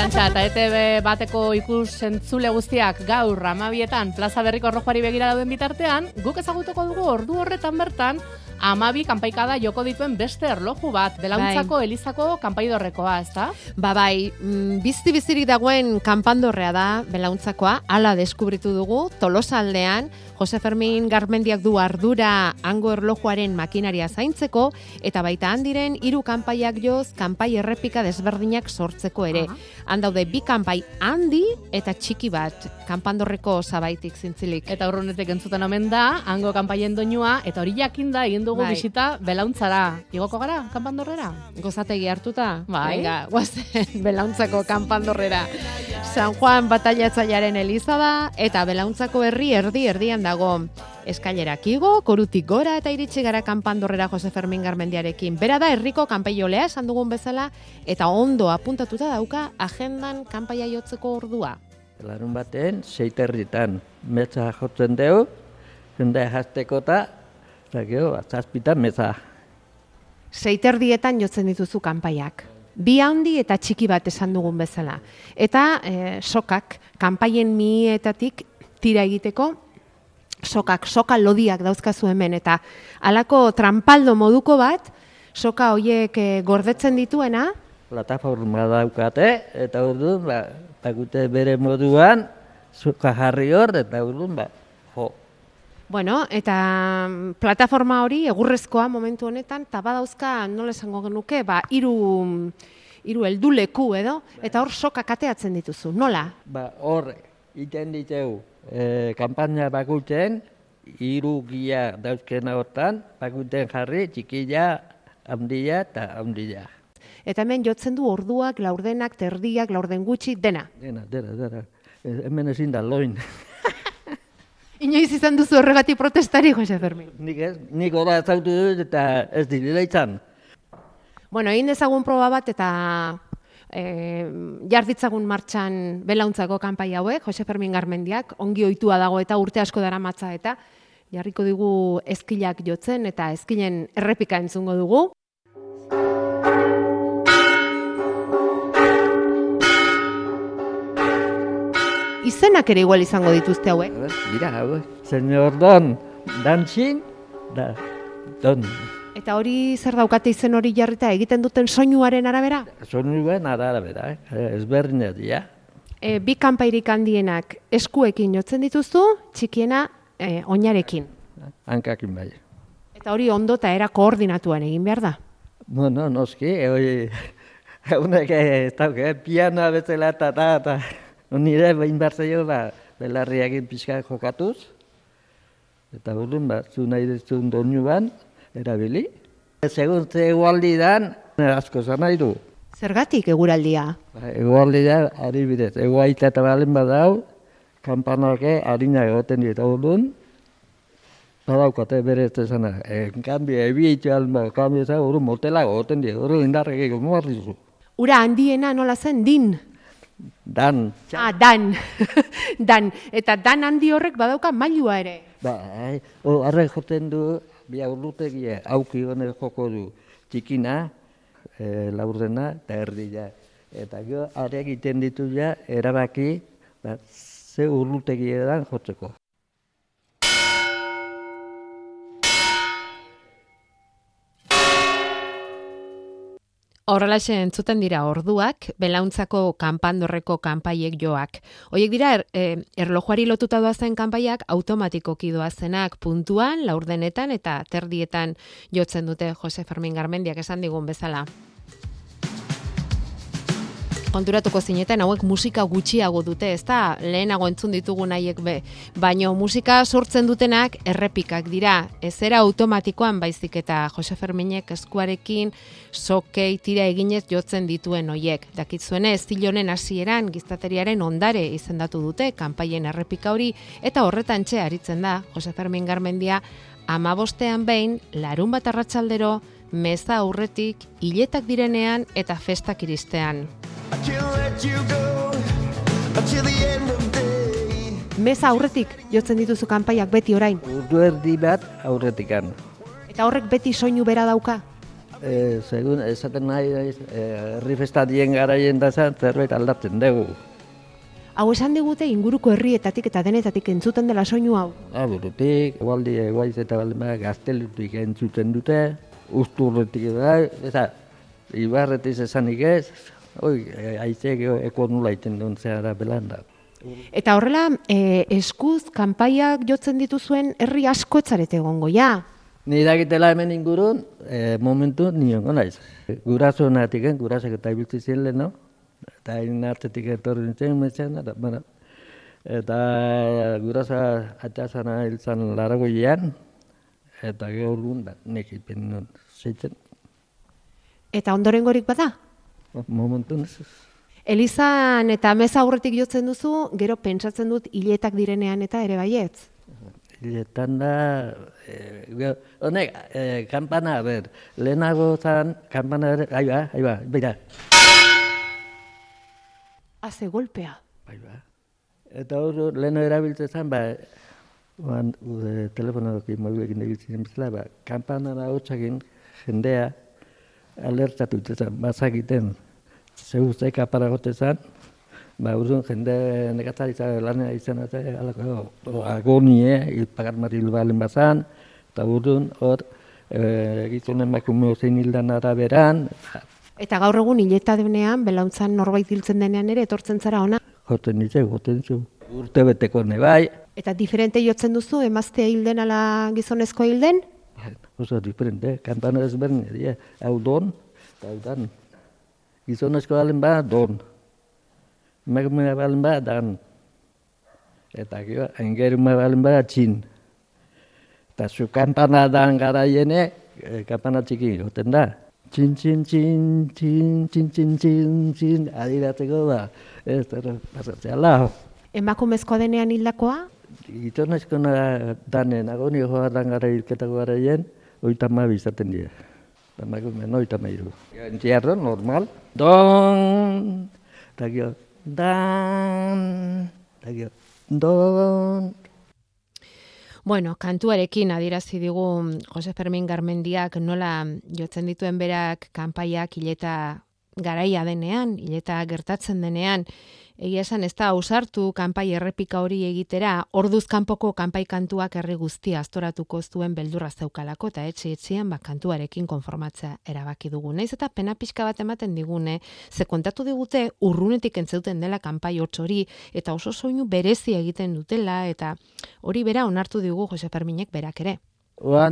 Arantxa, eta ETV bateko ikus entzule guztiak gaur amabietan plaza berriko rojoari begira dauden bitartean, guk ezagutuko dugu ordu horretan bertan, amabi kanpaikada joko dituen beste erloju bat, belauntzako Bai. elizako kanpaidorrekoa, ez da? Ba bai, mm, bizti bizirik dagoen kanpandorrea da belauntzakoa, hala deskubritu dugu, tolosaldean, Jose Fermin Garmendiak du ardura hango erlojuaren makinaria zaintzeko, eta baita handiren hiru kanpaiak joz, kanpai errepika desberdinak sortzeko ere. Aha. Han daude bi kanpai handi eta txiki bat, kanpandorreko zabaitik zintzilik. Eta urrunetik entzuten omen da, hango kanpaien doinua, eta hori jakinda egin dugu Bai. bisita belauntzara. Igoko gara, kanpandorrera? Gozategi hartuta? Bai. Venga, guazen belauntzako kanpandorrera. San Juan bataiatzailearen eliza da, eta belauntzako herri erdi erdian dago. Eskailerak igo, korutik gora eta iritsi gara kanpandorrera Jose Fermin Garmendiarekin. Bera da herriko kanpaiolea esan dugun bezala, eta ondo apuntatuta dauka agendan kanpaia jotzeko ordua. Larun baten, seiterritan, metza jotzen deu, jende jazteko eta, eta gero, zazpitan meza. Seiterdietan jotzen dituzu kanpaiak. Bi handi eta txiki bat esan dugun bezala. Eta eh, sokak, kanpaien mietatik tira egiteko, sokak, soka lodiak dauzkazu hemen, eta halako trampaldo moduko bat, soka hoiek eh, gordetzen dituena, Plataforma daukate, eta orduan, ba, bakute bere moduan, zuka jarri hor, eta orduan, ba, jo. Bueno, eta mm, plataforma hori egurrezkoa momentu honetan, eta badauzka, nola esango genuke, ba, hiru hiru helduleku edo, eta hor soka kateatzen dituzu. Nola? Ba, hor, iten diteu, e, kampaina bakutzen, hiru gia dauzkena hortan, bakuten jarri, txikila, handia eta handia. Eta hemen jotzen du orduak, laurdenak, terdiak, laurden gutxi, dena. Dena, dena, dena. E, hemen ezin da loin. Inoiz izan duzu horregatik protestari, Jose Fermin. nik ez, nik hola ezautu dut eta ez direla izan. Bueno, egin dezagun proba bat eta e, jarditzagun martxan belauntzako kanpai hauek, Jose Fermin Garmendiak, ongi ohitua dago eta urte asko dara matza eta jarriko digu ezkilak jotzen eta ezkilen errepika entzungo dugu. Izenak ere igual izango dituzte hauek. Mira, hau, señor Don, dancing, da, Don. Eta hori zer daukate izen hori jarrita egiten duten soinuaren arabera? Sonuen arabera, eh? ezberdinak dira. E, bi kanpairik handienak eskuekin jotzen dituzu, txikiena e, oinarekin. Hankakin bai. Eta hori ondo eta era koordinatuan egin behar da. Bueno, noski, hori, haunek ez dauke, eh, pianoa bezala eta eta eta nire behin behar zaio, ba, belarriakin pixka jokatuz, eta burun, ba, zu nahi duzun doinuan, erabili. Segun ze egualdi dan, asko zan nahi du. Zergatik eguraldia? Ba, Egualdi da, ari bidez, eguaita eta balen badau, kampanake harina egoten dira orduan, badaukate bere ez esana. En cambio, ebietxo alma, cambio za, orduan motela egoten dira, orduan indarrek mugarrizu. Ura handiena nola zen, din? Dan, Ah, dan. dan. Eta dan handi horrek badauka mailua ere. ba, ai, o, arre joten du, bi aurrutegia, auki honek joko du, txikina, e, laurdena eta erdia. Eta gero, are egiten ditu ja, erabaki, ba, ze urrutegietan jotzeko. Horrelaxe entzuten dira orduak, belauntzako kanpandorreko kanpaiek joak. Hoiek dira, er, eh, erlojuari lotuta doazen kanpaiak automatikoki doazenak puntuan, laurdenetan eta terdietan jotzen dute Jose Fermin Garmendiak esan digun bezala. Konturatuko zineten hauek musika gutxiago dute, ez da lehenago entzun ditugu nahiek be, baino musika sortzen dutenak errepikak dira, ez era automatikoan baizik eta Jose Ferminek eskuarekin sokei tira eginez jotzen dituen hoiek. Dakitzuenez, zilonen hasieran giztateriaren ondare izendatu dute kanpaien errepika hori eta horretan txe aritzen da Jose Fermin Garmendia amabostean behin, larun bat arratsaldero, meza aurretik, hiletak direnean eta festak iristean. I can't let you go until the end of day. Meza aurretik jotzen dituzu kanpaiak beti orain. Urdu erdi bat aurretikan. Eta horrek beti soinu bera dauka. E, segun, esaten nahi, naiz, e, herri festatien garaien da zerbait aldatzen dugu. Hau esan digute inguruko herrietatik eta denetatik entzuten dela soinu hau. Aburutik, egualdi eguaiz eta baldin gaztelutik entzuten dute, usturretik da, eta ibarretiz esanik ez, oi, aizeak eko nula iten duen zehara belanda. Eta horrela, e, eskuz, kanpaiak jotzen dituzuen herri asko etzarete egongo, ja? Ni dakitela hemen ingurun, e, momentu niongo naiz. Guraso natik, gurasoak eta ibiltzi ziren lehen, no? Eta hain artetik etorri nintzen, metzen, eta, bueno, eta guraso atxasana hil zan laragoian, eta gero da, nek ipen nun zeitzen. Eta ondorengorik bada? Momentu ez. Elizan eta meza aurretik jotzen duzu, gero pentsatzen dut hiletak direnean eta ere baietz. Hiletan da, e, honek, e, kampana, a ber, lehenago zan, kampana, ahi ba, ahi ba, beira, Haze golpea. Bai, ba. Eta hor, leheno erabiltzen zen, ba, oan, telefonoekin, mobilekin egitzen bezala, ba, kampanara hotxakin jendea alertatu zen, bazakiten, zeu ze kapara gote zen, ba, urduan jende nekatzaritza lanea izan eta alako agonie, ilpagat maril balen bazan, eta urduan hor, e, gizonen emakume zein hildan araberan, Eta gaur egun hileta denean, belauntzan norbait hiltzen denean ere, etortzen zara ona. joten nintzen, joten zu, urte beteko ne bai, Eta diferente jotzen duzu, emaztea hilden ala gizonezkoa hilden? Oso diferente, kampana ezberdin, dira, hau don, eta hau dan. Gizonezko balen ba, don. Emakume balen ba, dan. Eta gero, engerume balen ba, txin. Eta zu kampana dan garaiene, eh, kampana txiki goten da. Txin, txin, txin, txin, txin, txin, txin, txin, adiratzeko da. Ez, pasatzea lau. Emakumezkoa denean hildakoa? Gizonezko na danen, agonio joa dan gara hilketako garaien, oita ma izaten dira. Emakume, no oita ma iru. Entierro, normal. Don, eta gero, dan, eta gero, don. Bueno, kantuarekin adierazi digu Jose Fermin Garmendiak nola jotzen dituen berak kanpaiak hileta garaia denean, hileta gertatzen denean, egia esan ez da ausartu kanpai errepika hori egitera, orduz kanpoko kanpai kantuak herri guztia astoratuko zuen beldurra zeukalako eta etxe etxean ba, kantuarekin konformatzea erabaki dugu. Naiz eta pena pixka bat ematen digune, ze kontatu digute urrunetik entzeuten dela kanpai hots hori eta oso soinu berezi egiten dutela eta hori bera onartu digu Jose Ferminek berak ere. Ja,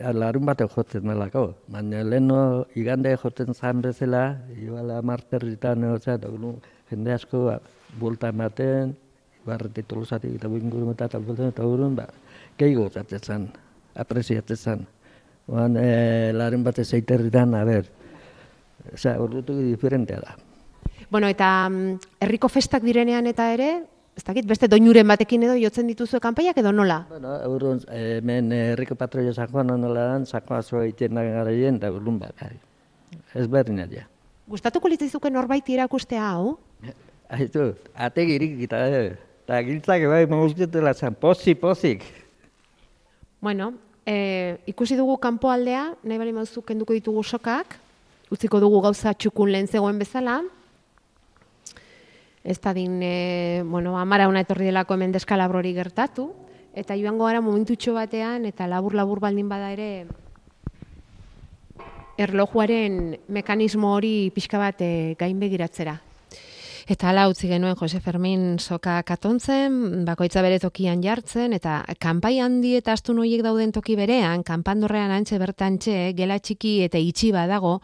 larun bateo jotzen delako. Baina leheno igande jotzen zan bezala, iguala marterritan, osea, eta gero jende asko ba, bulta ematen, barretik tolosatik eta inguru eta bulta eta urun, ba, gehi gozatzen zan, apreziatzen zan. Oan, e, larun batez eiterritan, a ber, osea, ordutu diferentea da. Bueno, eta mm, herriko festak direnean eta ere, ez dakit, beste doinuren batekin edo jotzen dituzue kanpaiak edo nola? Bueno, urun, hemen herriko patroia San Juan nola dan, Juan zoa egiten da garaien, eta urun bat, bai. ez berdina ja. Gustatuko litzaizuke norbait irakustea hau? Aizu, ategirik eta, eh, eta giltzak bai mauzketela zan, pozik, pozik. Bueno, e, ikusi dugu kanpoaldea, nahi bali mauzu kenduko ditugu sokak, utziko dugu gauza txukun lehen zegoen bezala, ez da din, e, bueno, amara una etorri delako hemen deskalabrori gertatu, eta joango gara momentutxo batean, eta labur-labur baldin bada ere, erlojuaren mekanismo hori pixka bat e, gain begiratzera. Eta hala utzi genuen Jose Fermin soka katontzen, bakoitza bere tokian jartzen, eta kanpai handi eta astun horiek dauden toki berean, kanpandorrean antxe bertantxe, gela txiki eta itxi badago,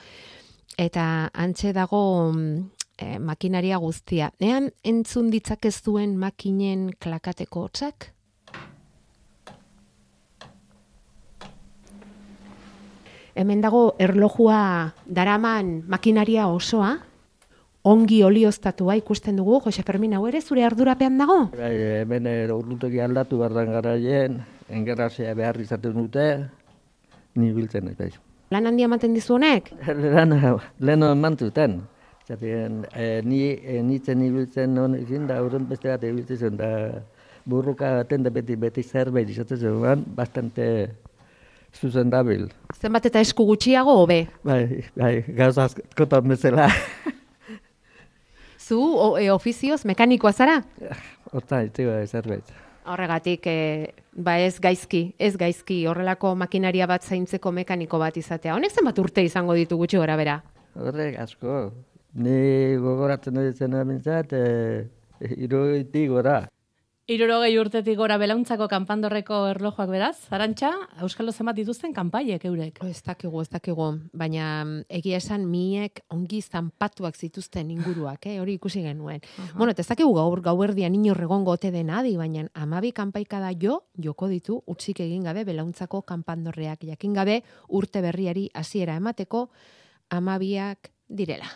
eta antxe dago mm, e, makinaria guztia. Ean entzun ditzak ez duen makinen klakateko hotzak? Hemen dago erlojua daraman makinaria osoa, ongi olioztatua ikusten dugu, Jose Fermin hau ere zure ardurapean dago? Bai, hemen ordutegi aldatu bardan garaien, engerrazea behar izaten dute, ni biltzen ez bai. Lan handia ematen dizu honek? Lehena, leheno eman zuten. Zaten, e, ni e, nitzen ibiltzen honekin, da horren beste bat ibiltzen zen, da burruka baten da beti, beti zerbait izaten zen, bastante zuzen dabil. Zenbat eta esku gutxiago hobe. Bai, bai, gauza askotan bezala. Zu o, e, ofizioz mekanikoa zara? Horta, itzigo zerbait. Horregatik, e, ba ez gaizki, ez gaizki, horrelako makinaria bat zaintzeko mekaniko bat izatea. Honek zenbat urte izango ditu gutxi gora bera? Horrek asko. Ni gogoratzen dut izena bintzat, e, iruitik gora. Irurogei urtetik gora belauntzako kanpandorreko erlojuak beraz, Arantxa, Euskalo zenbat dituzten kanpaiek eurek. Ez dakigu, ez dakigu, baina egia esan miek ongi zanpatuak zituzten inguruak, eh? hori ikusi genuen. Bueno, eta ez dakigu gaur gauerdian inorregongo ote den adi, baina amabi kanpaikada jo, joko ditu, utzik egin gabe belauntzako kanpandorreak, jakin gabe urte berriari hasiera emateko amabiak direla.